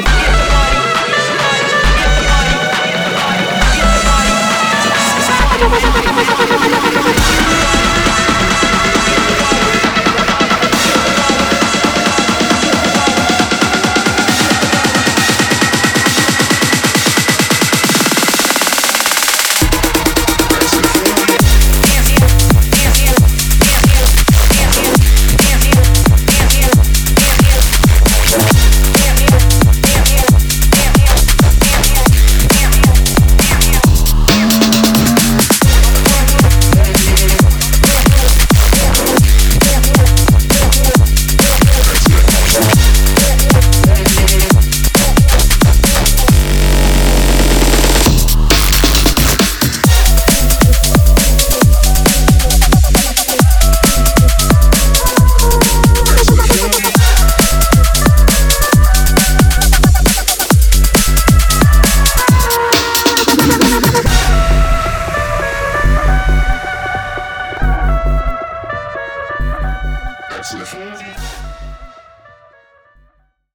Thank you. restless.